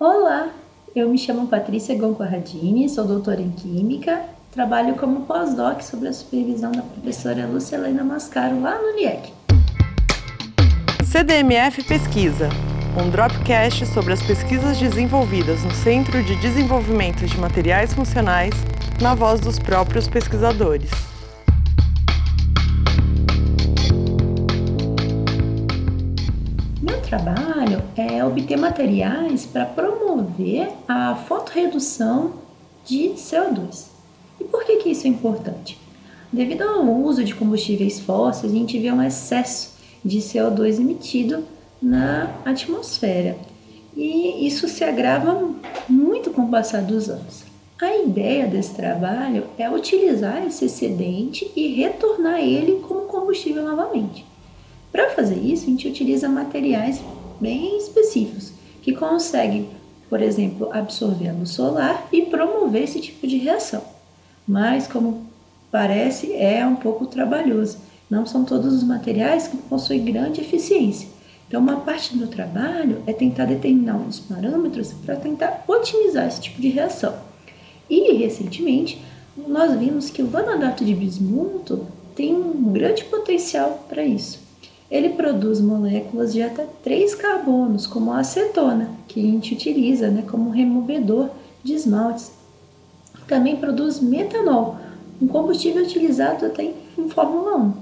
Olá, eu me chamo Patrícia Goncorradini, sou doutora em Química, trabalho como pós-doc sob a supervisão da professora Lúcia Helena Mascaro lá no LIEC. CDMF Pesquisa, um dropcast sobre as pesquisas desenvolvidas no Centro de Desenvolvimento de Materiais Funcionais, na voz dos próprios pesquisadores. Trabalho é obter materiais para promover a fotorredução de CO2. E por que, que isso é importante? Devido ao uso de combustíveis fósseis, a gente vê um excesso de CO2 emitido na atmosfera. E isso se agrava muito com o passar dos anos. A ideia desse trabalho é utilizar esse excedente e retornar ele como combustível novamente. Para fazer isso, a gente utiliza materiais bem específicos que conseguem, por exemplo, absorver a luz solar e promover esse tipo de reação. Mas, como parece, é um pouco trabalhoso. Não são todos os materiais que possuem grande eficiência. Então, uma parte do trabalho é tentar determinar uns parâmetros para tentar otimizar esse tipo de reação. E, recentemente, nós vimos que o vanadoto de bismuto tem um grande potencial para isso ele produz moléculas de até 3 carbonos, como a acetona, que a gente utiliza né, como removedor de esmaltes. Também produz metanol, um combustível utilizado até em Fórmula 1.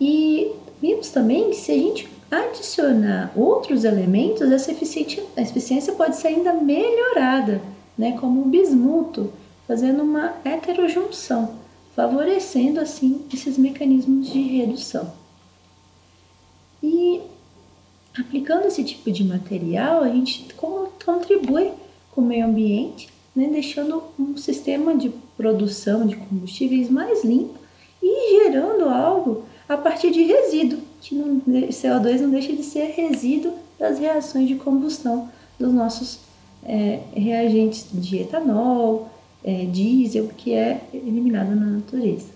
E vimos também que se a gente adicionar outros elementos, essa eficiência, a eficiência pode ser ainda melhorada, né, como o bismuto, fazendo uma heterojunção, favorecendo assim esses mecanismos de redução. E aplicando esse tipo de material, a gente contribui com o meio ambiente, né, deixando um sistema de produção de combustíveis mais limpo e gerando algo a partir de resíduo, que não, CO2 não deixa de ser resíduo das reações de combustão dos nossos é, reagentes de etanol, é, diesel, que é eliminado na natureza.